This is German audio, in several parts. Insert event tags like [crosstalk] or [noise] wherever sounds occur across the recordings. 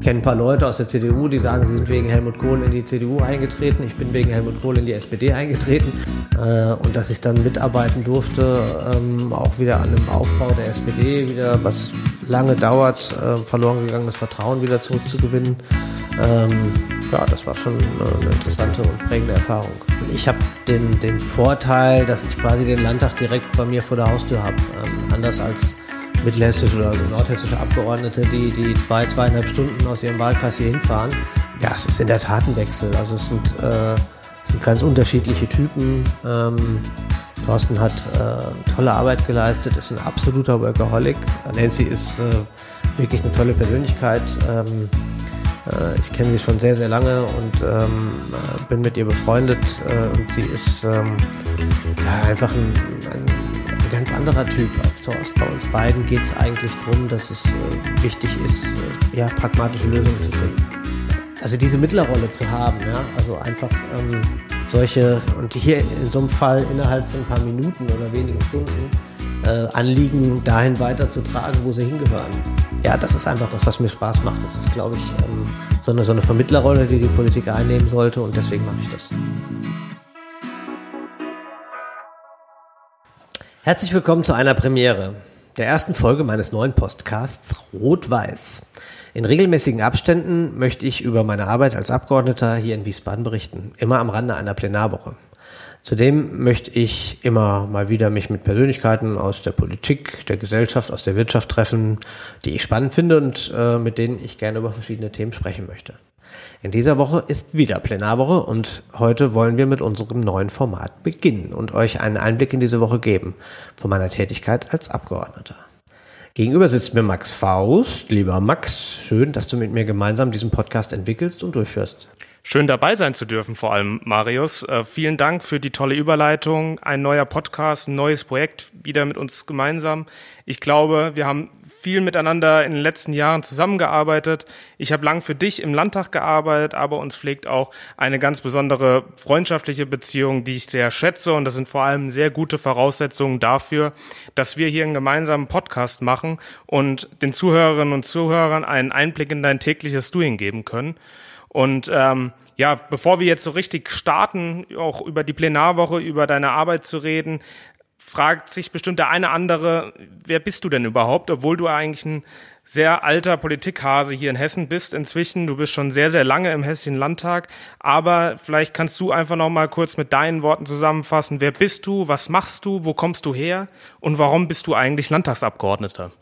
kenne ein paar Leute aus der CDU, die sagen, sie sind wegen Helmut Kohl in die CDU eingetreten. Ich bin wegen Helmut Kohl in die SPD eingetreten. Äh, und dass ich dann mitarbeiten durfte, ähm, auch wieder an dem Aufbau der SPD, wieder was lange dauert, äh, verloren gegangenes Vertrauen wieder zurückzugewinnen. Ähm, ja, das war schon eine interessante und prägende Erfahrung. Ich habe den, den Vorteil, dass ich quasi den Landtag direkt bei mir vor der Haustür habe. Ähm, anders als mittelhessische oder nordhessische Abgeordnete, die, die zwei, zweieinhalb Stunden aus ihrem Wahlkreis hier hinfahren. Ja, es ist in der Tat ein Wechsel. Also es sind, äh, es sind ganz unterschiedliche Typen. Ähm, Thorsten hat äh, tolle Arbeit geleistet, ist ein absoluter Workaholic. Nancy ist äh, wirklich eine tolle Persönlichkeit. Ähm, äh, ich kenne sie schon sehr, sehr lange und ähm, äh, bin mit ihr befreundet äh, und sie ist ähm, ja, einfach ein, ein ganz anderer Typ als Thorsten. Bei uns beiden geht es eigentlich darum, dass es äh, wichtig ist, äh, ja, pragmatische Lösungen zu finden. Also diese Mittlerrolle zu haben, ja, also einfach ähm, solche, und hier in so einem Fall innerhalb von ein paar Minuten oder wenigen Stunden, äh, Anliegen dahin weiterzutragen, wo sie hingehören. Ja, das ist einfach das, was mir Spaß macht. Das ist, glaube ich, ähm, so, eine, so eine Vermittlerrolle, die die Politik einnehmen sollte und deswegen mache ich das. Herzlich willkommen zu einer Premiere, der ersten Folge meines neuen Podcasts Rot-Weiß. In regelmäßigen Abständen möchte ich über meine Arbeit als Abgeordneter hier in Wiesbaden berichten, immer am Rande einer Plenarwoche. Zudem möchte ich immer mal wieder mich mit Persönlichkeiten aus der Politik, der Gesellschaft, aus der Wirtschaft treffen, die ich spannend finde und äh, mit denen ich gerne über verschiedene Themen sprechen möchte. In dieser Woche ist wieder Plenarwoche und heute wollen wir mit unserem neuen Format beginnen und euch einen Einblick in diese Woche geben von meiner Tätigkeit als Abgeordneter. Gegenüber sitzt mir Max Faust. Lieber Max, schön, dass du mit mir gemeinsam diesen Podcast entwickelst und durchführst. Schön dabei sein zu dürfen, vor allem Marius. Äh, vielen Dank für die tolle Überleitung. Ein neuer Podcast, ein neues Projekt wieder mit uns gemeinsam. Ich glaube, wir haben viel miteinander in den letzten Jahren zusammengearbeitet. Ich habe lang für dich im Landtag gearbeitet, aber uns pflegt auch eine ganz besondere freundschaftliche Beziehung, die ich sehr schätze. Und das sind vor allem sehr gute Voraussetzungen dafür, dass wir hier einen gemeinsamen Podcast machen und den Zuhörerinnen und Zuhörern einen Einblick in dein tägliches Doing geben können. Und ähm, ja, bevor wir jetzt so richtig starten, auch über die Plenarwoche, über deine Arbeit zu reden, fragt sich bestimmt der eine andere, wer bist du denn überhaupt, obwohl du eigentlich ein sehr alter Politikhase hier in Hessen bist inzwischen. Du bist schon sehr, sehr lange im Hessischen Landtag. Aber vielleicht kannst du einfach noch mal kurz mit deinen Worten zusammenfassen. Wer bist du? Was machst du? Wo kommst du her? Und warum bist du eigentlich Landtagsabgeordneter?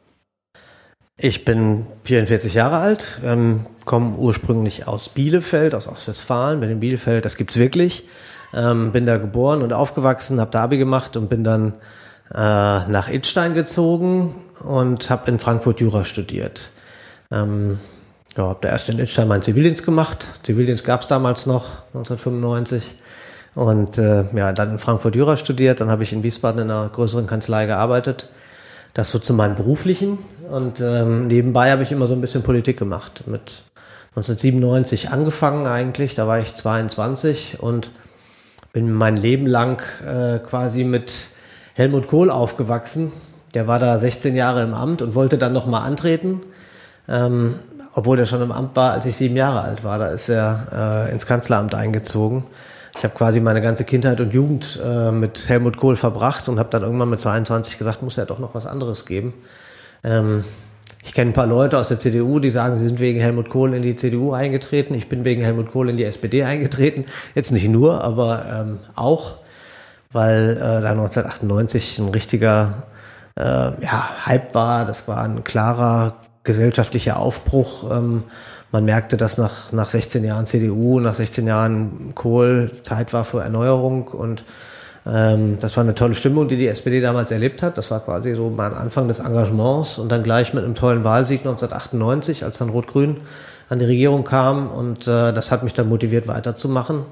Ich bin 44 Jahre alt, ähm, komme ursprünglich aus Bielefeld, aus Ostwestfalen, bin in Bielefeld, das gibt's wirklich. Ähm, bin da geboren und aufgewachsen, habe da Abi gemacht und bin dann äh, nach Idstein gezogen und habe in Frankfurt Jura studiert. Ähm, ja, habe da erst in Idstein meinen Zivildienst gemacht. Zivildienst gab es damals noch, 1995. Und äh, ja, dann in Frankfurt Jura studiert. Dann habe ich in Wiesbaden in einer größeren Kanzlei gearbeitet. Das so zu meinem beruflichen. Und ähm, nebenbei habe ich immer so ein bisschen Politik gemacht. Mit 1997 angefangen eigentlich. Da war ich 22 und bin mein Leben lang äh, quasi mit Helmut Kohl aufgewachsen. Der war da 16 Jahre im Amt und wollte dann nochmal antreten, ähm, obwohl er schon im Amt war, als ich sieben Jahre alt war. Da ist er äh, ins Kanzleramt eingezogen. Ich habe quasi meine ganze Kindheit und Jugend äh, mit Helmut Kohl verbracht und habe dann irgendwann mit 22 gesagt, muss ja doch noch was anderes geben. Ähm, ich kenne ein paar Leute aus der CDU, die sagen, sie sind wegen Helmut Kohl in die CDU eingetreten. Ich bin wegen Helmut Kohl in die SPD eingetreten. Jetzt nicht nur, aber ähm, auch, weil äh, da 1998 ein richtiger äh, ja, Hype war. Das war ein klarer gesellschaftlicher Aufbruch. Ähm, man merkte, dass nach, nach 16 Jahren CDU, nach 16 Jahren Kohl Zeit war für Erneuerung und das war eine tolle Stimmung, die die SPD damals erlebt hat. Das war quasi so mein Anfang des Engagements und dann gleich mit einem tollen Wahlsieg 1998, als dann Rot-Grün an die Regierung kam und äh, das hat mich dann motiviert weiterzumachen.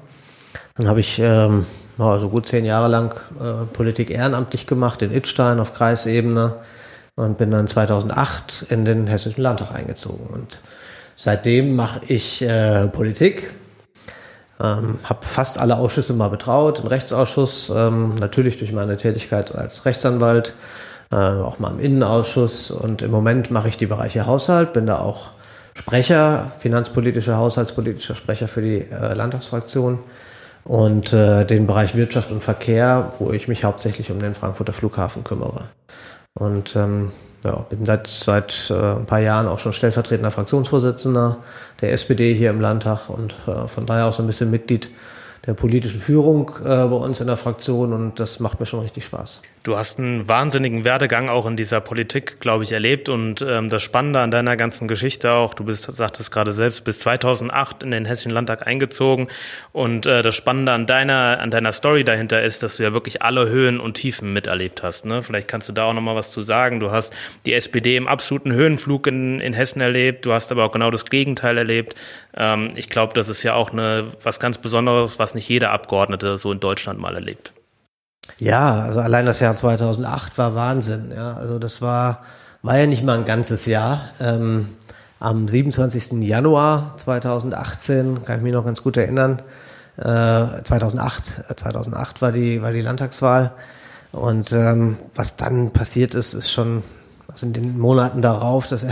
Dann habe ich ähm, so gut zehn Jahre lang äh, Politik ehrenamtlich gemacht in Idstein auf Kreisebene und bin dann 2008 in den Hessischen Landtag eingezogen und seitdem mache ich äh, Politik ähm, habe fast alle Ausschüsse mal betraut, den Rechtsausschuss, ähm, natürlich durch meine Tätigkeit als Rechtsanwalt, äh, auch mal im Innenausschuss und im Moment mache ich die Bereiche Haushalt, bin da auch Sprecher, finanzpolitischer, haushaltspolitischer Sprecher für die äh, Landtagsfraktion und äh, den Bereich Wirtschaft und Verkehr, wo ich mich hauptsächlich um den Frankfurter Flughafen kümmere. Und ähm, ja, bin seit, seit äh, ein paar Jahren auch schon stellvertretender Fraktionsvorsitzender der SPD hier im Landtag und äh, von daher auch so ein bisschen Mitglied der politischen Führung äh, bei uns in der Fraktion und das macht mir schon richtig Spaß. Du hast einen wahnsinnigen Werdegang auch in dieser Politik, glaube ich, erlebt und ähm, das Spannende an deiner ganzen Geschichte auch, du bist, sagtest gerade selbst, bis 2008 in den Hessischen Landtag eingezogen und äh, das Spannende an deiner, an deiner Story dahinter ist, dass du ja wirklich alle Höhen und Tiefen miterlebt hast. Ne? Vielleicht kannst du da auch nochmal was zu sagen. Du hast die SPD im absoluten Höhenflug in, in Hessen erlebt, du hast aber auch genau das Gegenteil erlebt. Ähm, ich glaube, das ist ja auch eine, was ganz Besonderes, was nicht jeder Abgeordnete so in Deutschland mal erlebt. Ja, also allein das Jahr 2008 war Wahnsinn. Ja, also das war, war ja nicht mal ein ganzes Jahr. Ähm, am 27. Januar 2018, kann ich mich noch ganz gut erinnern, äh, 2008, 2008 war die, war die Landtagswahl. Und ähm, was dann passiert ist, ist schon, also in den Monaten darauf, das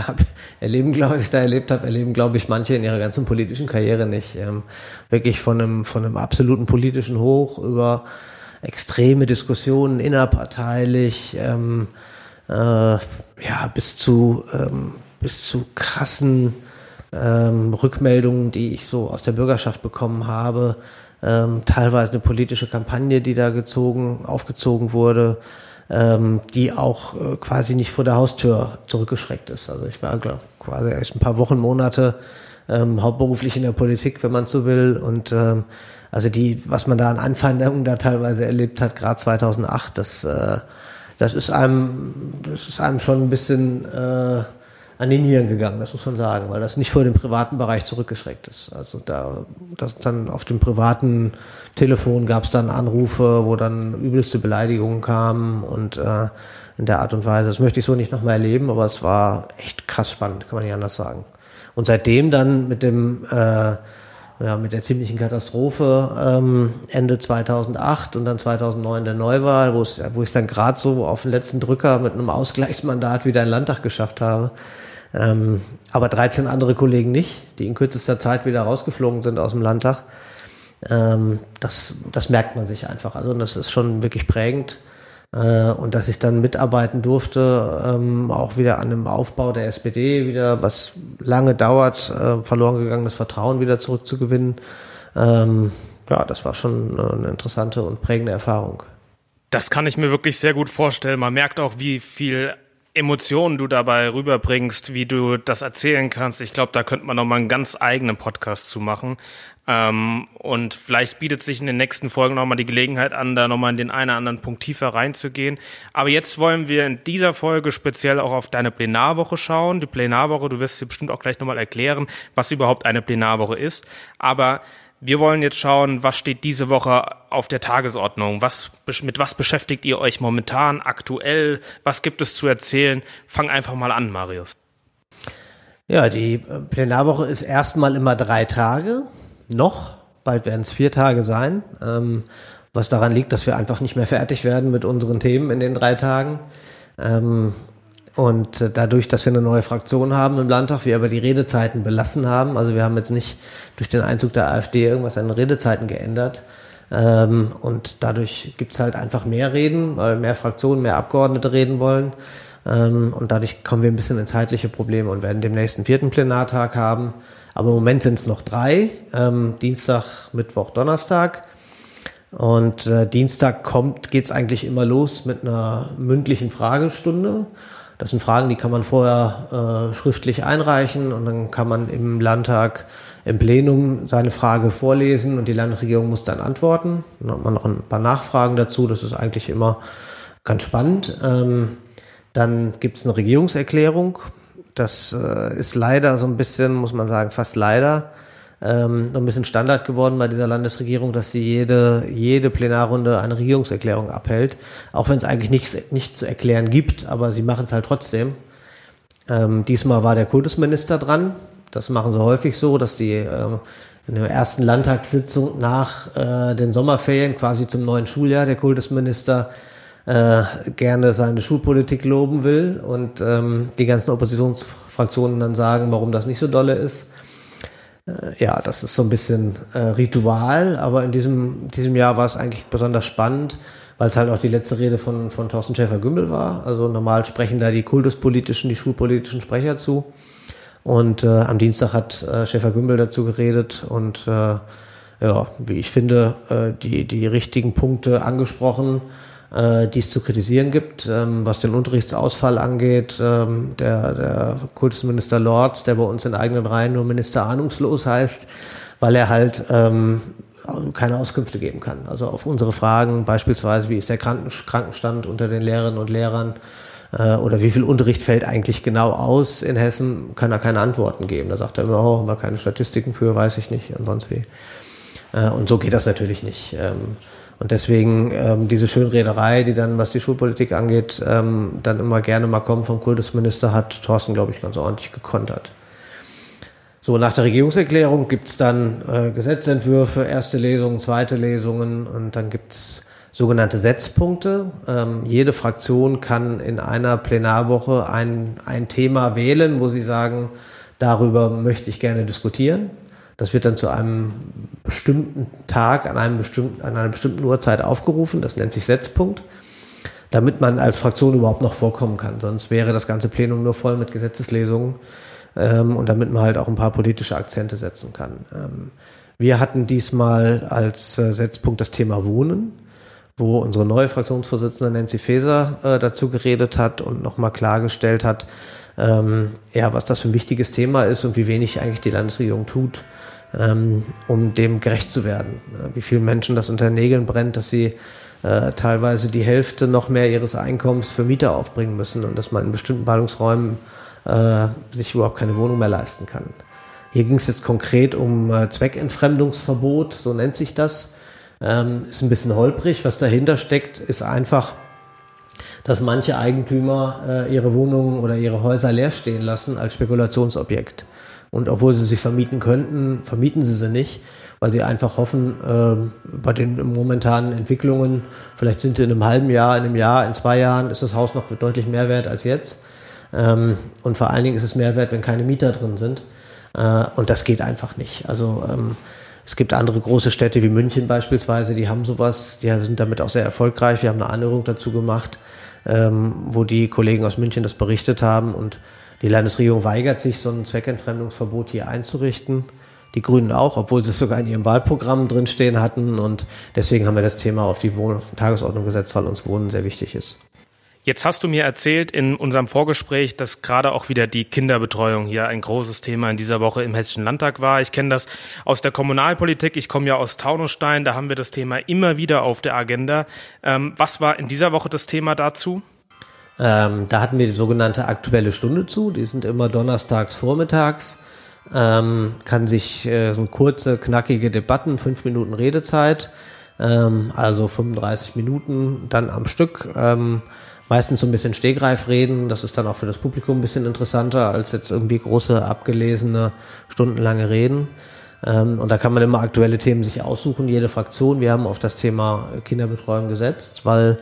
erleben, glaube ich, da erlebt habe, erleben, glaube ich, manche in ihrer ganzen politischen Karriere nicht. Ähm, wirklich von einem, von einem absoluten politischen Hoch über extreme Diskussionen innerparteilich, ähm, äh, ja, bis zu, ähm, bis zu krassen ähm, Rückmeldungen, die ich so aus der Bürgerschaft bekommen habe, ähm, teilweise eine politische Kampagne, die da gezogen, aufgezogen wurde, ähm, die auch äh, quasi nicht vor der Haustür zurückgeschreckt ist. Also ich war glaub, quasi erst ein paar Wochen, Monate ähm, hauptberuflich in der Politik, wenn man so will, und ähm, also die, was man da an Anfeindungen da teilweise erlebt hat, gerade 2008, das, äh, das ist einem, das ist einem schon ein bisschen äh, an den Nieren gegangen, das muss man sagen, weil das nicht vor dem privaten Bereich zurückgeschreckt ist. Also da, das dann auf dem privaten Telefon gab es dann Anrufe, wo dann übelste Beleidigungen kamen und äh, in der Art und Weise. Das möchte ich so nicht nochmal erleben, aber es war echt krass spannend, kann man nicht anders sagen. Und seitdem dann mit dem äh, ja, mit der ziemlichen Katastrophe ähm, Ende 2008 und dann 2009 der Neuwahl, wo es, ich dann gerade so auf den letzten Drücker mit einem Ausgleichsmandat wieder in Landtag geschafft habe. Ähm, aber 13 andere Kollegen nicht, die in kürzester Zeit wieder rausgeflogen sind aus dem Landtag. Ähm, das, das merkt man sich einfach. Also das ist schon wirklich prägend. Äh, und dass ich dann mitarbeiten durfte, ähm, auch wieder an dem Aufbau der SPD, wieder was lange dauert, äh, verloren gegangenes Vertrauen wieder zurückzugewinnen. Ähm, ja, das war schon eine interessante und prägende Erfahrung. Das kann ich mir wirklich sehr gut vorstellen. Man merkt auch, wie viel Emotionen du dabei rüberbringst, wie du das erzählen kannst. Ich glaube, da könnte man noch mal einen ganz eigenen Podcast zu machen. Ähm, und vielleicht bietet sich in den nächsten Folgen nochmal die Gelegenheit an, da nochmal in den einen oder anderen Punkt tiefer reinzugehen. Aber jetzt wollen wir in dieser Folge speziell auch auf deine Plenarwoche schauen. Die Plenarwoche, du wirst dir bestimmt auch gleich nochmal erklären, was überhaupt eine Plenarwoche ist. Aber wir wollen jetzt schauen, was steht diese Woche auf der Tagesordnung? Was, mit was beschäftigt ihr euch momentan, aktuell? Was gibt es zu erzählen? Fang einfach mal an, Marius. Ja, die äh, Plenarwoche ist erstmal immer drei Tage noch, bald werden es vier Tage sein, ähm, was daran liegt, dass wir einfach nicht mehr fertig werden mit unseren Themen in den drei Tagen. Ähm, und dadurch, dass wir eine neue Fraktion haben im Landtag, wir aber die Redezeiten belassen haben, also wir haben jetzt nicht durch den Einzug der AfD irgendwas an den Redezeiten geändert. Ähm, und dadurch gibt's halt einfach mehr Reden, weil mehr Fraktionen, mehr Abgeordnete reden wollen. Ähm, und dadurch kommen wir ein bisschen in zeitliche Probleme und werden demnächst einen vierten Plenartag haben. Aber im Moment sind es noch drei. Ähm, Dienstag, Mittwoch, Donnerstag. Und äh, Dienstag kommt, geht's eigentlich immer los mit einer mündlichen Fragestunde. Das sind Fragen, die kann man vorher äh, schriftlich einreichen und dann kann man im Landtag im Plenum seine Frage vorlesen und die Landesregierung muss dann antworten. Dann hat man noch ein paar Nachfragen dazu. Das ist eigentlich immer ganz spannend. Ähm, dann gibt's eine Regierungserklärung. Das äh, ist leider so ein bisschen, muss man sagen, fast leider, ähm, ein bisschen Standard geworden bei dieser Landesregierung, dass sie jede, jede Plenarrunde eine Regierungserklärung abhält, auch wenn es eigentlich nichts, nichts zu erklären gibt, aber sie machen es halt trotzdem. Ähm, diesmal war der Kultusminister dran. Das machen sie häufig so, dass die ähm, in der ersten Landtagssitzung nach äh, den Sommerferien, quasi zum neuen Schuljahr, der Kultusminister äh, gerne seine Schulpolitik loben will und ähm, die ganzen Oppositionsfraktionen dann sagen, warum das nicht so dolle ist. Äh, ja, das ist so ein bisschen äh, Ritual, aber in diesem, diesem Jahr war es eigentlich besonders spannend, weil es halt auch die letzte Rede von, von Thorsten Schäfer-Gümbel war. Also normal sprechen da die kultuspolitischen, die schulpolitischen Sprecher zu. Und äh, am Dienstag hat äh, Schäfer-Gümbel dazu geredet und äh, ja, wie ich finde, äh, die, die richtigen Punkte angesprochen äh, die es zu kritisieren gibt, ähm, was den Unterrichtsausfall angeht. Ähm, der, der Kultusminister Lorz, der bei uns in eigenen Reihen nur Minister ahnungslos heißt, weil er halt ähm, keine Auskünfte geben kann. Also auf unsere Fragen beispielsweise, wie ist der Krankenstand unter den Lehrerinnen und Lehrern äh, oder wie viel Unterricht fällt eigentlich genau aus in Hessen, kann er keine Antworten geben. Da sagt er immer, oh, haben wir keine Statistiken für, weiß ich nicht und sonst wie. Äh, und so geht das natürlich nicht. Ähm, und deswegen ähm, diese Schönrederei, die dann, was die Schulpolitik angeht, ähm, dann immer gerne mal kommt vom Kultusminister, hat Thorsten, glaube ich, ganz ordentlich gekontert. So, nach der Regierungserklärung gibt's dann äh, Gesetzentwürfe, erste Lesungen, zweite Lesungen und dann gibt's sogenannte Setzpunkte. Ähm, jede Fraktion kann in einer Plenarwoche ein, ein Thema wählen, wo sie sagen, darüber möchte ich gerne diskutieren. Das wird dann zu einem bestimmten Tag an, einem bestimmten, an einer bestimmten Uhrzeit aufgerufen. Das nennt sich Setzpunkt, damit man als Fraktion überhaupt noch vorkommen kann. Sonst wäre das ganze Plenum nur voll mit Gesetzeslesungen ähm, und damit man halt auch ein paar politische Akzente setzen kann. Ähm, wir hatten diesmal als äh, Setzpunkt das Thema Wohnen wo unsere neue Fraktionsvorsitzende Nancy Faeser äh, dazu geredet hat und nochmal klargestellt hat, ähm, ja, was das für ein wichtiges Thema ist und wie wenig eigentlich die Landesregierung tut, ähm, um dem gerecht zu werden. Wie vielen Menschen das unter Nägeln brennt, dass sie äh, teilweise die Hälfte noch mehr ihres Einkommens für Mieter aufbringen müssen und dass man in bestimmten Ballungsräumen äh, sich überhaupt keine Wohnung mehr leisten kann. Hier ging es jetzt konkret um äh, Zweckentfremdungsverbot, so nennt sich das. Ähm, ist ein bisschen holprig. Was dahinter steckt, ist einfach, dass manche Eigentümer äh, ihre Wohnungen oder ihre Häuser leer stehen lassen als Spekulationsobjekt. Und obwohl sie sie vermieten könnten, vermieten sie sie nicht, weil sie einfach hoffen, äh, bei den momentanen Entwicklungen, vielleicht sind in einem halben Jahr, in einem Jahr, in zwei Jahren ist das Haus noch deutlich mehr wert als jetzt. Ähm, und vor allen Dingen ist es mehr wert, wenn keine Mieter drin sind. Äh, und das geht einfach nicht. Also ähm, es gibt andere große Städte wie München beispielsweise, die haben sowas, die sind damit auch sehr erfolgreich. Wir haben eine Anhörung dazu gemacht, ähm, wo die Kollegen aus München das berichtet haben und die Landesregierung weigert sich, so ein Zweckentfremdungsverbot hier einzurichten. Die Grünen auch, obwohl sie es sogar in ihrem Wahlprogramm drinstehen hatten. Und deswegen haben wir das Thema auf die Wohn Tagesordnung gesetzt, weil uns Wohnen sehr wichtig ist. Jetzt hast du mir erzählt in unserem Vorgespräch, dass gerade auch wieder die Kinderbetreuung hier ein großes Thema in dieser Woche im Hessischen Landtag war. Ich kenne das aus der Kommunalpolitik. Ich komme ja aus Taunusstein. Da haben wir das Thema immer wieder auf der Agenda. Ähm, was war in dieser Woche das Thema dazu? Ähm, da hatten wir die sogenannte aktuelle Stunde zu. Die sind immer donnerstags vormittags. Ähm, kann sich äh, so kurze, knackige Debatten, fünf Minuten Redezeit, ähm, also 35 Minuten dann am Stück. Ähm, meistens so ein bisschen Stegreif reden. Das ist dann auch für das Publikum ein bisschen interessanter als jetzt irgendwie große, abgelesene, stundenlange Reden. Ähm, und da kann man immer aktuelle Themen sich aussuchen, jede Fraktion. Wir haben auf das Thema Kinderbetreuung gesetzt, weil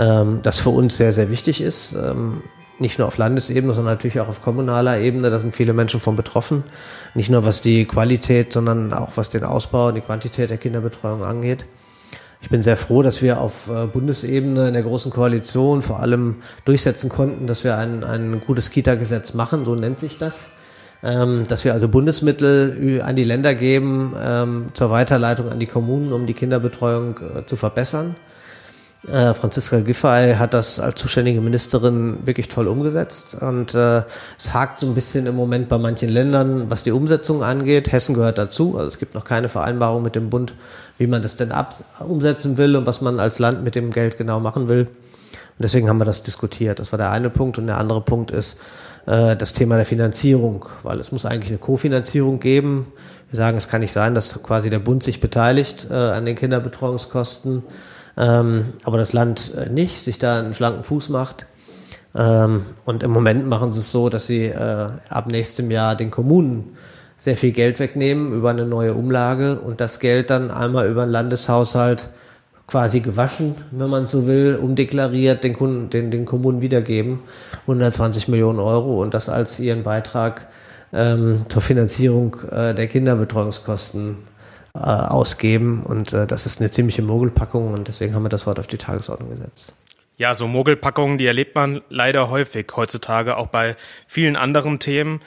ähm, das für uns sehr, sehr wichtig ist. Ähm, nicht nur auf Landesebene, sondern natürlich auch auf kommunaler Ebene. Da sind viele Menschen von betroffen. Nicht nur was die Qualität, sondern auch was den Ausbau und die Quantität der Kinderbetreuung angeht. Ich bin sehr froh, dass wir auf äh, Bundesebene in der Großen Koalition vor allem durchsetzen konnten, dass wir ein, ein gutes Kita-Gesetz machen, so nennt sich das. Ähm, dass wir also Bundesmittel an die Länder geben ähm, zur Weiterleitung an die Kommunen, um die Kinderbetreuung äh, zu verbessern. Äh, Franziska Giffey hat das als zuständige Ministerin wirklich toll umgesetzt und äh, es hakt so ein bisschen im Moment bei manchen Ländern, was die Umsetzung angeht. Hessen gehört dazu, also es gibt noch keine Vereinbarung mit dem Bund, wie man das denn ab umsetzen will und was man als Land mit dem Geld genau machen will. Und deswegen haben wir das diskutiert. Das war der eine Punkt und der andere Punkt ist äh, das Thema der Finanzierung, weil es muss eigentlich eine Kofinanzierung geben. Wir sagen, es kann nicht sein, dass quasi der Bund sich beteiligt äh, an den Kinderbetreuungskosten ähm, aber das Land äh, nicht, sich da einen schlanken Fuß macht. Ähm, und im Moment machen sie es so, dass sie äh, ab nächstem Jahr den Kommunen sehr viel Geld wegnehmen über eine neue Umlage und das Geld dann einmal über den Landeshaushalt quasi gewaschen, wenn man so will, umdeklariert, den, Kunden, den, den Kommunen wiedergeben, 120 Millionen Euro und das als ihren Beitrag ähm, zur Finanzierung äh, der Kinderbetreuungskosten äh, ausgeben. Und äh, das ist eine ziemliche Mogelpackung und deswegen haben wir das Wort auf die Tagesordnung gesetzt. Ja, so Mogelpackungen, die erlebt man leider häufig heutzutage, auch bei vielen anderen Themen.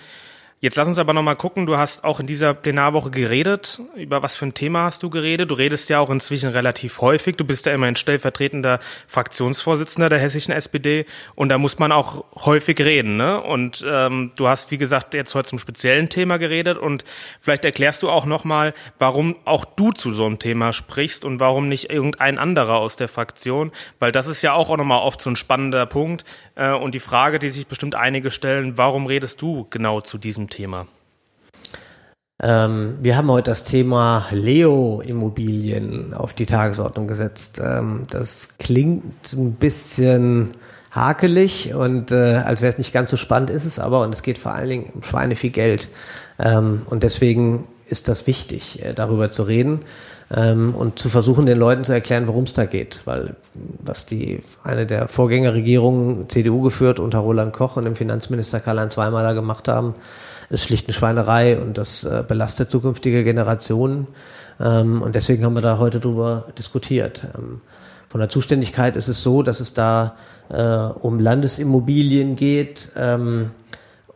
Jetzt lass uns aber nochmal gucken, du hast auch in dieser Plenarwoche geredet. Über was für ein Thema hast du geredet? Du redest ja auch inzwischen relativ häufig. Du bist ja immerhin stellvertretender Fraktionsvorsitzender der hessischen SPD und da muss man auch häufig reden. Ne? Und ähm, du hast, wie gesagt, jetzt heute zum speziellen Thema geredet und vielleicht erklärst du auch nochmal, warum auch du zu so einem Thema sprichst und warum nicht irgendein anderer aus der Fraktion, weil das ist ja auch, auch nochmal oft so ein spannender Punkt äh, und die Frage, die sich bestimmt einige stellen, warum redest du genau zu diesem Thema? Ähm, wir haben heute das Thema Leo-Immobilien auf die Tagesordnung gesetzt. Ähm, das klingt ein bisschen hakelig und äh, als wäre es nicht ganz so spannend, ist es aber und es geht vor allen Dingen um Schweine viel Geld. Ähm, und deswegen ist das wichtig, äh, darüber zu reden ähm, und zu versuchen, den Leuten zu erklären, worum es da geht. Weil was die eine der Vorgängerregierungen CDU geführt unter Roland Koch und dem Finanzminister Karl-Heinz Weimaler gemacht haben, ist schlicht eine Schweinerei und das äh, belastet zukünftige Generationen. Ähm, und deswegen haben wir da heute drüber diskutiert. Ähm, von der Zuständigkeit ist es so, dass es da äh, um Landesimmobilien geht ähm,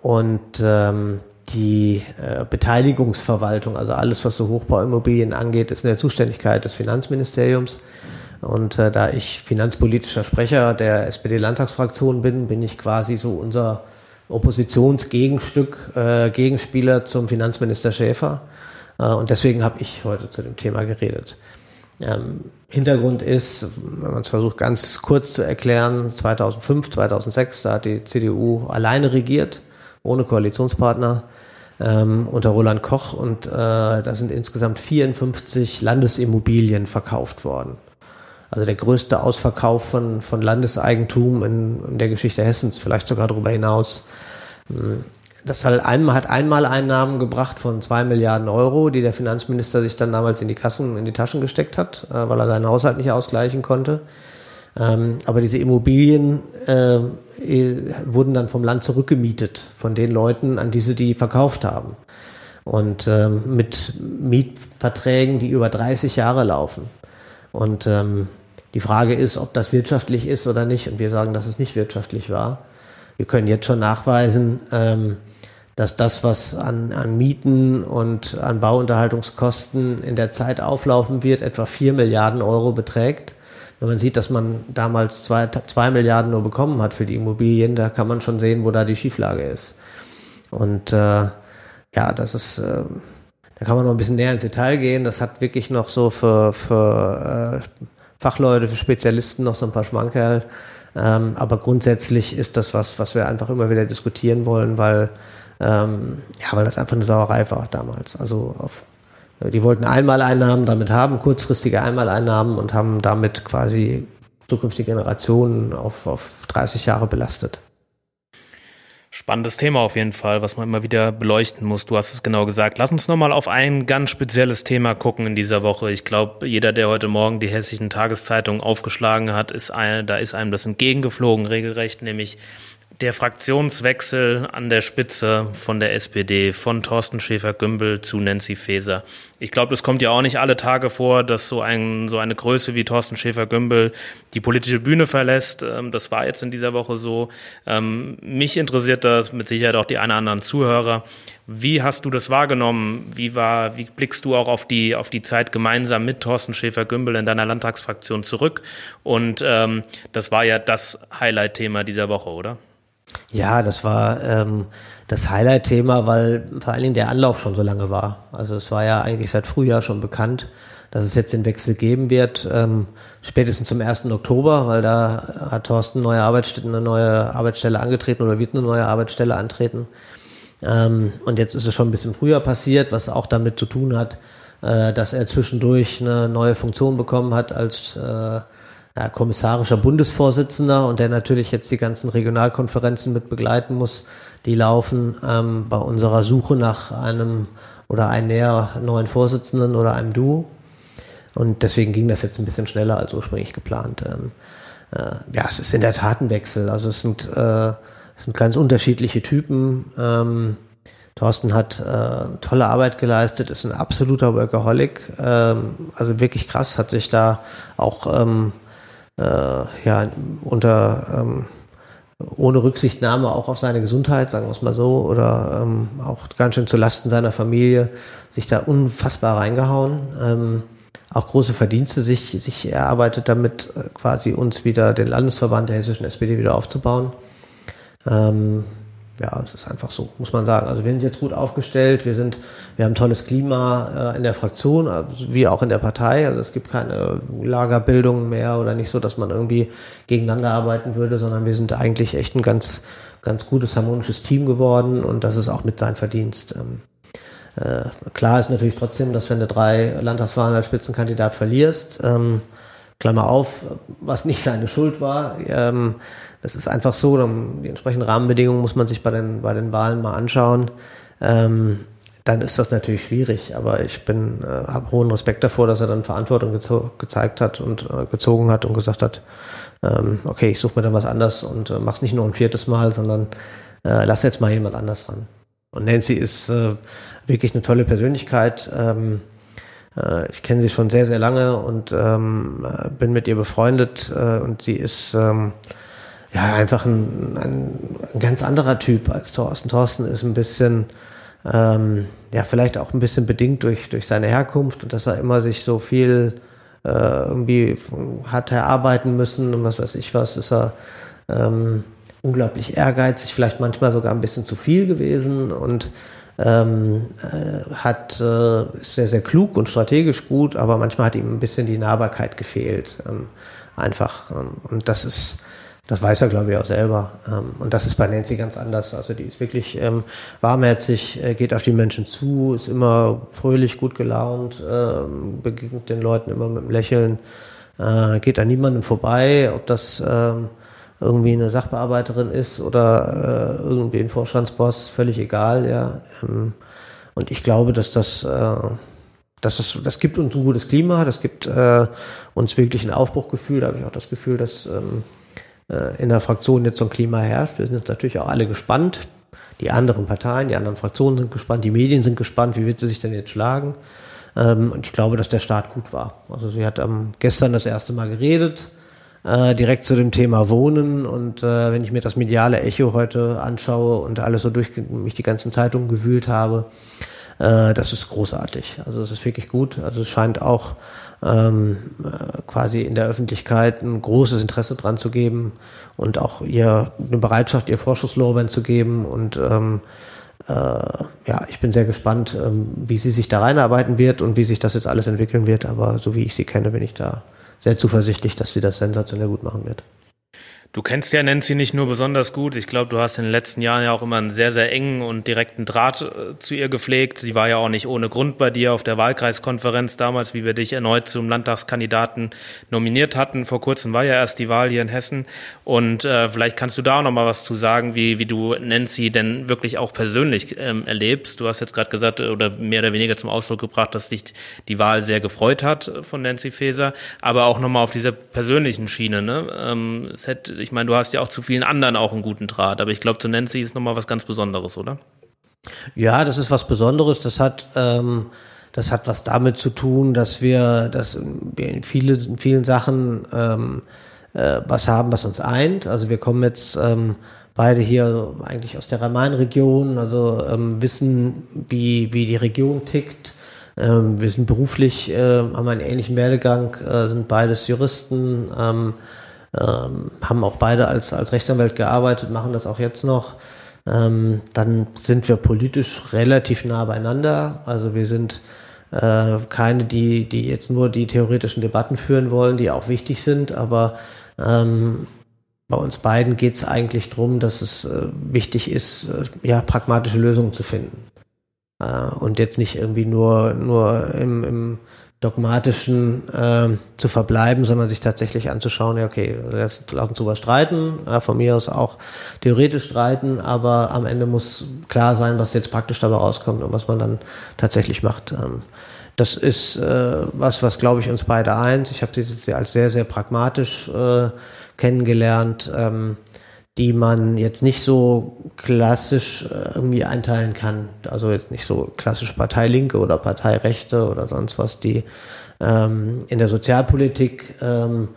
und ähm, die äh, Beteiligungsverwaltung, also alles, was so Hochbauimmobilien angeht, ist in der Zuständigkeit des Finanzministeriums. Und äh, da ich finanzpolitischer Sprecher der SPD-Landtagsfraktion bin, bin ich quasi so unser Oppositionsgegenstück, äh, Gegenspieler zum Finanzminister Schäfer. Äh, und deswegen habe ich heute zu dem Thema geredet. Ähm, Hintergrund ist, wenn man es versucht ganz kurz zu erklären, 2005, 2006, da hat die CDU alleine regiert, ohne Koalitionspartner, ähm, unter Roland Koch und äh, da sind insgesamt 54 Landesimmobilien verkauft worden. Also der größte Ausverkauf von, von Landeseigentum in, in der Geschichte Hessens, vielleicht sogar darüber hinaus. Hm. Das hat einmal, hat einmal Einnahmen gebracht von zwei Milliarden Euro, die der Finanzminister sich dann damals in die Kassen, in die Taschen gesteckt hat, äh, weil er seinen Haushalt nicht ausgleichen konnte. Ähm, aber diese Immobilien äh, wurden dann vom Land zurückgemietet von den Leuten, an die sie die verkauft haben. Und ähm, mit Mietverträgen, die über 30 Jahre laufen. Und ähm, die Frage ist, ob das wirtschaftlich ist oder nicht. Und wir sagen, dass es nicht wirtschaftlich war. Wir können jetzt schon nachweisen, ähm, dass das, was an, an Mieten und an Bauunterhaltungskosten in der Zeit auflaufen wird, etwa vier Milliarden Euro beträgt. Wenn man sieht, dass man damals zwei, zwei Milliarden nur bekommen hat für die Immobilien, da kann man schon sehen, wo da die Schieflage ist. Und äh, ja, das ist, äh, da kann man noch ein bisschen näher ins Detail gehen. Das hat wirklich noch so für, für äh, Fachleute, für Spezialisten noch so ein paar Schmankerl. Ähm, aber grundsätzlich ist das was, was wir einfach immer wieder diskutieren wollen, weil, ähm, ja, weil das einfach eine Sauerei war damals. Also auf, die wollten Einmaleinnahmen damit haben, kurzfristige Einmaleinnahmen und haben damit quasi zukünftige Generationen auf, auf 30 Jahre belastet. Spannendes Thema auf jeden Fall, was man immer wieder beleuchten muss. Du hast es genau gesagt. Lass uns nochmal auf ein ganz spezielles Thema gucken in dieser Woche. Ich glaube, jeder, der heute Morgen die hessischen Tageszeitungen aufgeschlagen hat, ist ein, da ist einem das entgegengeflogen, regelrecht, nämlich der Fraktionswechsel an der Spitze von der SPD, von Thorsten Schäfer-Gümbel zu Nancy Faeser. Ich glaube, es kommt ja auch nicht alle Tage vor, dass so, ein, so eine Größe wie Thorsten Schäfer-Gümbel die politische Bühne verlässt. Ähm, das war jetzt in dieser Woche so. Ähm, mich interessiert das mit Sicherheit auch die einen oder anderen Zuhörer. Wie hast du das wahrgenommen? Wie war, wie blickst du auch auf die, auf die Zeit gemeinsam mit Thorsten Schäfer-Gümbel in deiner Landtagsfraktion zurück? Und ähm, das war ja das Highlight-Thema dieser Woche, oder? Ja, das war ähm, das Highlight-Thema, weil vor allen Dingen der Anlauf schon so lange war. Also es war ja eigentlich seit Frühjahr schon bekannt, dass es jetzt den Wechsel geben wird, ähm, spätestens zum 1. Oktober, weil da hat Thorsten neue Arbeitsstelle, eine neue Arbeitsstelle angetreten oder wird eine neue Arbeitsstelle antreten. Ähm, und jetzt ist es schon ein bisschen früher passiert, was auch damit zu tun hat, äh, dass er zwischendurch eine neue Funktion bekommen hat als äh, ja, kommissarischer Bundesvorsitzender und der natürlich jetzt die ganzen Regionalkonferenzen mit begleiten muss, die laufen ähm, bei unserer Suche nach einem oder einem neuen Vorsitzenden oder einem Duo. Und deswegen ging das jetzt ein bisschen schneller als ursprünglich geplant. Ähm, äh, ja, es ist in der Tat ein Wechsel. Also es sind, äh, es sind ganz unterschiedliche Typen. Ähm, Thorsten hat äh, tolle Arbeit geleistet, ist ein absoluter Workaholic, ähm, also wirklich krass, hat sich da auch ähm, äh, ja unter ähm, ohne Rücksichtnahme auch auf seine Gesundheit, sagen wir es mal so, oder ähm, auch ganz schön zu Lasten seiner Familie, sich da unfassbar reingehauen. Ähm, auch große Verdienste sich, sich erarbeitet damit, äh, quasi uns wieder den Landesverband der hessischen SPD wieder aufzubauen. Ähm, ja, es ist einfach so, muss man sagen. Also wir sind jetzt gut aufgestellt, wir sind, wir haben tolles Klima äh, in der Fraktion, also wie auch in der Partei. Also es gibt keine Lagerbildung mehr oder nicht so, dass man irgendwie gegeneinander arbeiten würde, sondern wir sind eigentlich echt ein ganz, ganz gutes harmonisches Team geworden und das ist auch mit sein Verdienst. Ähm, äh, klar ist natürlich trotzdem, dass wenn du drei Landtagswahlen als Spitzenkandidat verlierst, ähm, Klammer auf, was nicht seine Schuld war, ähm, das ist einfach so, die entsprechenden Rahmenbedingungen muss man sich bei den, bei den Wahlen mal anschauen. Ähm, dann ist das natürlich schwierig, aber ich bin, äh, habe hohen Respekt davor, dass er dann Verantwortung gezo gezeigt hat und äh, gezogen hat und gesagt hat, ähm, okay, ich suche mir dann was anderes und äh, mach's nicht nur ein viertes Mal, sondern äh, lass jetzt mal jemand anders ran. Und Nancy ist äh, wirklich eine tolle Persönlichkeit. Ähm, äh, ich kenne sie schon sehr, sehr lange und ähm, äh, bin mit ihr befreundet äh, und sie ist ähm, ja, einfach ein, ein, ein, ganz anderer Typ als Thorsten. Thorsten ist ein bisschen, ähm, ja, vielleicht auch ein bisschen bedingt durch, durch seine Herkunft und dass er immer sich so viel äh, irgendwie hat erarbeiten müssen und was weiß ich was, ist er ähm, unglaublich ehrgeizig, vielleicht manchmal sogar ein bisschen zu viel gewesen und ähm, äh, hat, äh, ist sehr, sehr klug und strategisch gut, aber manchmal hat ihm ein bisschen die Nahbarkeit gefehlt. Ähm, einfach. Ähm, und das ist, das weiß er, glaube ich, auch selber. Ähm, und das ist bei Nancy ganz anders. Also die ist wirklich ähm, warmherzig, äh, geht auf die Menschen zu, ist immer fröhlich, gut gelaunt, ähm, begegnet den Leuten immer mit einem Lächeln, äh, geht an niemandem vorbei, ob das irgendwie eine Sachbearbeiterin ist oder äh, irgendwie ein Vorstandsboss, völlig egal, ja. Ähm, und ich glaube, dass das, äh, dass das, das gibt uns ein gutes Klima, das gibt äh, uns wirklich ein Aufbruchgefühl. Da habe ich auch das Gefühl, dass ähm, äh, in der Fraktion jetzt so ein Klima herrscht. Wir sind jetzt natürlich auch alle gespannt. Die anderen Parteien, die anderen Fraktionen sind gespannt, die Medien sind gespannt, wie wird sie sich denn jetzt schlagen. Ähm, und ich glaube, dass der Start gut war. Also sie hat ähm, gestern das erste Mal geredet, äh, direkt zu dem Thema Wohnen. Und äh, wenn ich mir das mediale Echo heute anschaue und alles so durch mich die ganzen Zeitungen gewühlt habe, äh, das ist großartig. Also es ist wirklich gut. Also es scheint auch ähm, äh, quasi in der Öffentlichkeit ein großes Interesse dran zu geben und auch ihr eine Bereitschaft, ihr Vorschusslorbeeren zu geben. Und ähm, äh, ja, ich bin sehr gespannt, ähm, wie sie sich da reinarbeiten wird und wie sich das jetzt alles entwickeln wird. Aber so wie ich sie kenne, bin ich da sehr zuversichtlich, dass sie das sensationell gut machen wird. Du kennst ja Nancy nicht nur besonders gut. Ich glaube, du hast in den letzten Jahren ja auch immer einen sehr, sehr engen und direkten Draht äh, zu ihr gepflegt. Sie war ja auch nicht ohne Grund bei dir auf der Wahlkreiskonferenz damals, wie wir dich erneut zum Landtagskandidaten nominiert hatten. Vor kurzem war ja erst die Wahl hier in Hessen. Und äh, vielleicht kannst du da auch noch mal was zu sagen, wie, wie du Nancy denn wirklich auch persönlich ähm, erlebst. Du hast jetzt gerade gesagt oder mehr oder weniger zum Ausdruck gebracht, dass dich die Wahl sehr gefreut hat äh, von Nancy Faeser. Aber auch noch mal auf dieser persönlichen Schiene. Ne? Ähm, es hätte ich meine, du hast ja auch zu vielen anderen auch einen guten Draht, aber ich glaube, zu Nancy ist nochmal was ganz Besonderes, oder? Ja, das ist was Besonderes. Das hat, ähm, das hat was damit zu tun, dass wir, dass wir in, viele, in vielen Sachen ähm, äh, was haben, was uns eint. Also wir kommen jetzt ähm, beide hier eigentlich aus der Rhein-Main-Region, also ähm, wissen, wie, wie die Region tickt. Ähm, wir sind beruflich, äh, haben einen ähnlichen Werdegang, äh, sind beides Juristen. Ähm, haben auch beide als, als Rechtsanwalt gearbeitet, machen das auch jetzt noch. Ähm, dann sind wir politisch relativ nah beieinander. Also wir sind äh, keine, die, die jetzt nur die theoretischen Debatten führen wollen, die auch wichtig sind, aber ähm, bei uns beiden geht es eigentlich darum, dass es äh, wichtig ist, äh, ja, pragmatische Lösungen zu finden. Äh, und jetzt nicht irgendwie nur, nur im, im dogmatischen äh, zu verbleiben, sondern sich tatsächlich anzuschauen, ja, okay, lass uns drüber streiten, ja, von mir aus auch theoretisch streiten, aber am Ende muss klar sein, was jetzt praktisch dabei rauskommt und was man dann tatsächlich macht. Ähm, das ist äh, was, was glaube ich uns beide eint. Ich habe sie als sehr, sehr pragmatisch äh, kennengelernt, ähm, die man jetzt nicht so klassisch äh, irgendwie einteilen kann. Also jetzt nicht so klassisch Parteilinke oder Parteirechte oder sonst was, die ähm, in der Sozialpolitik ähm,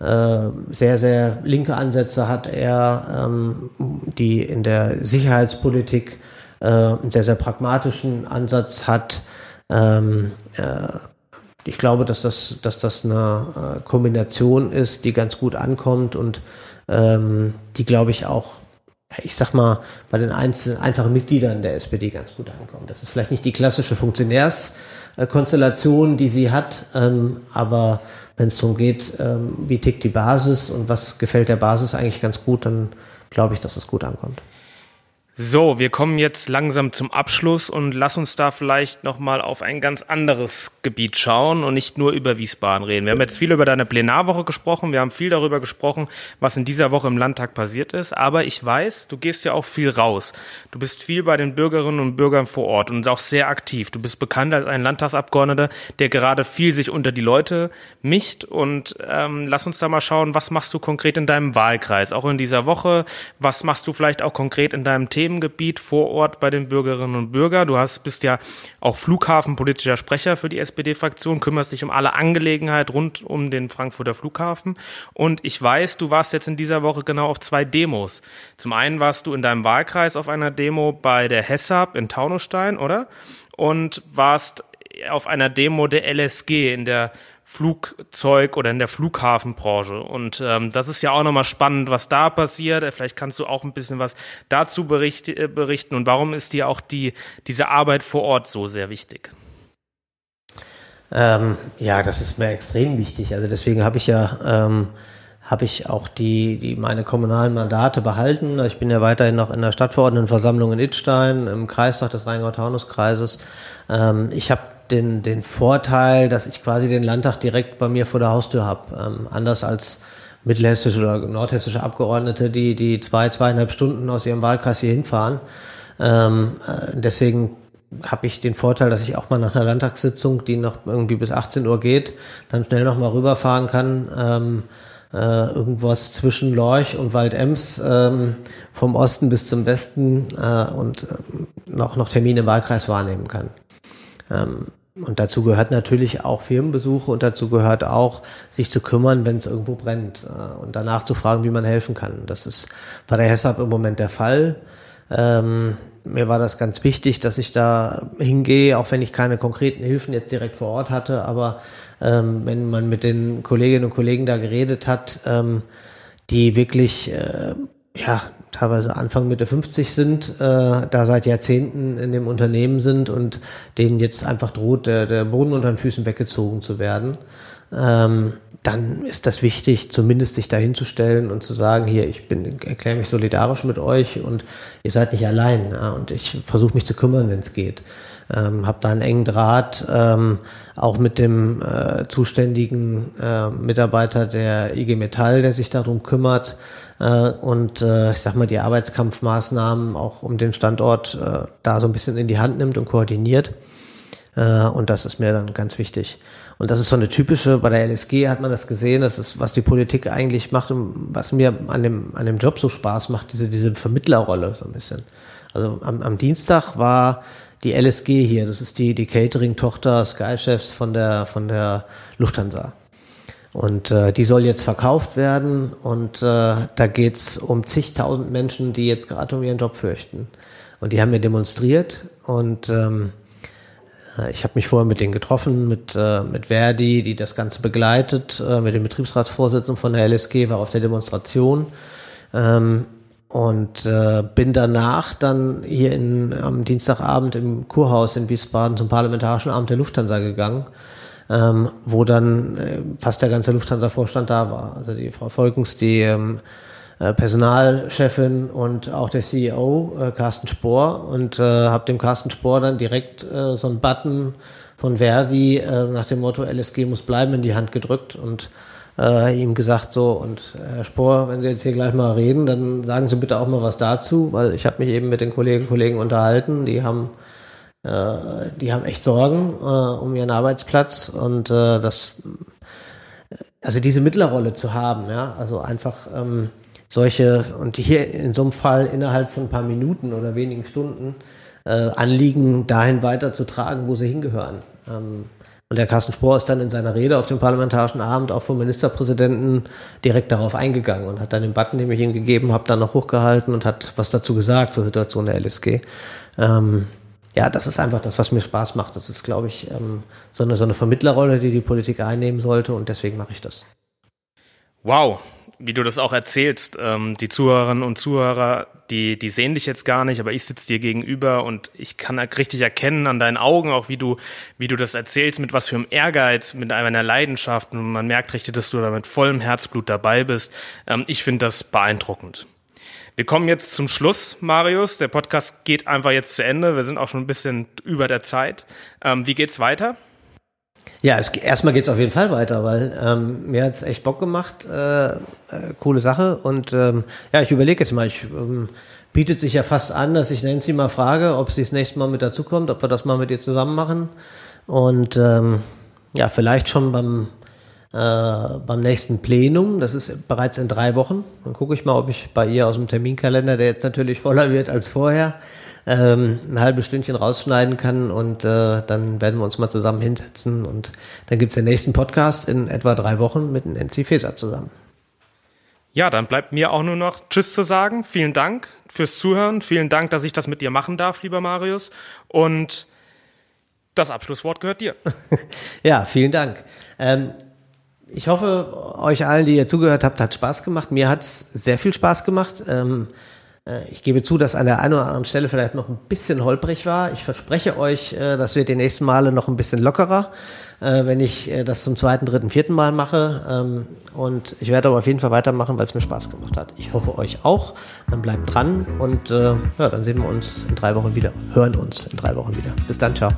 äh, sehr, sehr linke Ansätze hat er, ähm, die in der Sicherheitspolitik äh, einen sehr, sehr pragmatischen Ansatz hat. Ähm, äh, ich glaube, dass das, dass das eine äh, Kombination ist, die ganz gut ankommt und ähm, die, glaube ich, auch, ich sag mal, bei den einzelnen einfachen Mitgliedern der SPD ganz gut ankommt. Das ist vielleicht nicht die klassische Funktionärskonstellation, die sie hat, ähm, aber wenn es darum geht, ähm, wie tickt die Basis und was gefällt der Basis eigentlich ganz gut, dann glaube ich, dass es gut ankommt. So, wir kommen jetzt langsam zum Abschluss und lass uns da vielleicht nochmal auf ein ganz anderes Gebiet schauen und nicht nur über Wiesbaden reden. Wir haben jetzt viel über deine Plenarwoche gesprochen, wir haben viel darüber gesprochen, was in dieser Woche im Landtag passiert ist, aber ich weiß, du gehst ja auch viel raus. Du bist viel bei den Bürgerinnen und Bürgern vor Ort und auch sehr aktiv. Du bist bekannt als ein Landtagsabgeordneter, der gerade viel sich unter die Leute mischt und ähm, lass uns da mal schauen, was machst du konkret in deinem Wahlkreis, auch in dieser Woche, was machst du vielleicht auch konkret in deinem Thema Themengebiet vor Ort bei den Bürgerinnen und Bürgern. Du hast, bist ja auch flughafenpolitischer Sprecher für die SPD-Fraktion, kümmerst dich um alle Angelegenheit rund um den Frankfurter Flughafen. Und ich weiß, du warst jetzt in dieser Woche genau auf zwei Demos. Zum einen warst du in deinem Wahlkreis auf einer Demo bei der HESAP in Taunusstein, oder? Und warst auf einer Demo der LSG in der Flugzeug oder in der Flughafenbranche. Und ähm, das ist ja auch nochmal spannend, was da passiert. Vielleicht kannst du auch ein bisschen was dazu bericht, äh, berichten. Und warum ist dir auch die, diese Arbeit vor Ort so sehr wichtig? Ähm, ja, das ist mir extrem wichtig. Also deswegen habe ich ja ähm, habe ich auch die, die meine kommunalen Mandate behalten. Ich bin ja weiterhin noch in der Stadtverordnetenversammlung in Itstein, im Kreistag des Rheingau-Taunus-Kreises. Ähm, ich habe den, den Vorteil, dass ich quasi den Landtag direkt bei mir vor der Haustür habe. Ähm, anders als mittelhessische oder nordhessische Abgeordnete, die, die zwei, zweieinhalb Stunden aus ihrem Wahlkreis hier hinfahren. Ähm, äh, deswegen habe ich den Vorteil, dass ich auch mal nach einer Landtagssitzung, die noch irgendwie bis 18 Uhr geht, dann schnell noch mal rüberfahren kann. Ähm, äh, irgendwas zwischen Lorch und Waldems ähm, vom Osten bis zum Westen äh, und äh, noch, noch Termine im Wahlkreis wahrnehmen kann. Ähm, und dazu gehört natürlich auch Firmenbesuche und dazu gehört auch, sich zu kümmern, wenn es irgendwo brennt äh, und danach zu fragen, wie man helfen kann. Das ist bei der HESAP im Moment der Fall. Ähm, mir war das ganz wichtig, dass ich da hingehe, auch wenn ich keine konkreten Hilfen jetzt direkt vor Ort hatte. Aber ähm, wenn man mit den Kolleginnen und Kollegen da geredet hat, ähm, die wirklich äh, ja teilweise Anfang Mitte 50 sind, äh, da seit Jahrzehnten in dem Unternehmen sind und denen jetzt einfach droht, der, der Boden unter den Füßen weggezogen zu werden, ähm, dann ist das wichtig, zumindest sich dahinzustellen und zu sagen, hier, ich bin, erkläre mich solidarisch mit euch und ihr seid nicht allein ja, und ich versuche mich zu kümmern, wenn es geht. Ähm, habe da einen engen Draht, ähm, auch mit dem äh, zuständigen äh, Mitarbeiter der IG Metall, der sich darum kümmert, äh, und äh, ich sag mal die Arbeitskampfmaßnahmen auch um den Standort äh, da so ein bisschen in die Hand nimmt und koordiniert. Äh, und das ist mir dann ganz wichtig. Und das ist so eine typische, bei der LSG hat man das gesehen, das ist, was die Politik eigentlich macht und was mir an dem, an dem Job so Spaß macht, diese, diese Vermittlerrolle so ein bisschen. Also am, am Dienstag war die LSG hier, das ist die, die Catering-Tochter Sky Chefs von der, von der Lufthansa. Und äh, die soll jetzt verkauft werden und äh, da geht's um zigtausend Menschen, die jetzt gerade um ihren Job fürchten. Und die haben mir demonstriert und ähm, äh, ich habe mich vorher mit denen getroffen, mit, äh, mit Verdi, die das Ganze begleitet, äh, mit dem Betriebsratsvorsitzenden von der LSG, war auf der Demonstration. Ähm, und äh, bin danach dann hier in, am Dienstagabend im Kurhaus in Wiesbaden zum Parlamentarischen Abend der Lufthansa gegangen ähm, wo dann äh, fast der ganze Lufthansa-Vorstand da war. Also die Frau Volkens, die ähm, äh, Personalchefin und auch der CEO äh, Carsten Spohr und äh, habe dem Carsten Spohr dann direkt äh, so einen Button von Verdi äh, nach dem Motto LSG muss bleiben in die Hand gedrückt und äh, ihm gesagt so und Herr Spohr, wenn Sie jetzt hier gleich mal reden, dann sagen Sie bitte auch mal was dazu, weil ich habe mich eben mit den Kolleginnen und Kollegen unterhalten, die haben äh, die haben echt Sorgen äh, um ihren Arbeitsplatz und äh, das, also diese Mittlerrolle zu haben, ja, also einfach ähm, solche und hier in so einem Fall innerhalb von ein paar Minuten oder wenigen Stunden äh, Anliegen dahin weiterzutragen, wo sie hingehören. Ähm, und der Carsten Spohr ist dann in seiner Rede auf dem parlamentarischen Abend auch vom Ministerpräsidenten direkt darauf eingegangen und hat dann den Button, den ich ihm gegeben habe, dann noch hochgehalten und hat was dazu gesagt zur Situation der LSG. Ähm, ja, das ist einfach das, was mir Spaß macht. Das ist, glaube ich, ähm, so, eine, so eine Vermittlerrolle, die die Politik einnehmen sollte und deswegen mache ich das. Wow, wie du das auch erzählst, ähm, die Zuhörerinnen und Zuhörer, die, die sehen dich jetzt gar nicht, aber ich sitze dir gegenüber und ich kann richtig erkennen an deinen Augen auch, wie du, wie du das erzählst, mit was für einem Ehrgeiz, mit einer Leidenschaft und man merkt richtig, dass du da mit vollem Herzblut dabei bist. Ähm, ich finde das beeindruckend. Wir kommen jetzt zum Schluss, Marius. Der Podcast geht einfach jetzt zu Ende. Wir sind auch schon ein bisschen über der Zeit. Ähm, wie geht's weiter? Ja, es, erstmal geht's auf jeden Fall weiter, weil ähm, mir hat's echt Bock gemacht. Äh, äh, coole Sache. Und ähm, ja, ich überlege jetzt mal, ich ähm, bietet sich ja fast an, dass ich Nancy mal frage, ob sie das nächste Mal mit dazukommt, ob wir das mal mit ihr zusammen machen. Und ähm, ja, vielleicht schon beim äh, beim nächsten Plenum. Das ist bereits in drei Wochen. Dann gucke ich mal, ob ich bei ihr aus dem Terminkalender, der jetzt natürlich voller wird als vorher, ähm, ein halbes Stündchen rausschneiden kann und äh, dann werden wir uns mal zusammen hinsetzen und dann gibt's den nächsten Podcast in etwa drei Wochen mit Nancy Faeser zusammen. Ja, dann bleibt mir auch nur noch Tschüss zu sagen. Vielen Dank fürs Zuhören. Vielen Dank, dass ich das mit dir machen darf, lieber Marius. Und das Abschlusswort gehört dir. [laughs] ja, vielen Dank. Ähm, ich hoffe, euch allen, die ihr zugehört habt, hat Spaß gemacht. Mir hat's sehr viel Spaß gemacht. Ähm, äh, ich gebe zu, dass an der einen oder anderen Stelle vielleicht noch ein bisschen holprig war. Ich verspreche euch, äh, das wird die nächsten Male noch ein bisschen lockerer, äh, wenn ich das zum zweiten, dritten, vierten Mal mache. Ähm, und ich werde aber auf jeden Fall weitermachen, weil es mir Spaß gemacht hat. Ich hoffe euch auch. Dann bleibt dran und ja, dann sehen wir uns in drei Wochen wieder. Hören uns in drei Wochen wieder. Bis dann, ciao.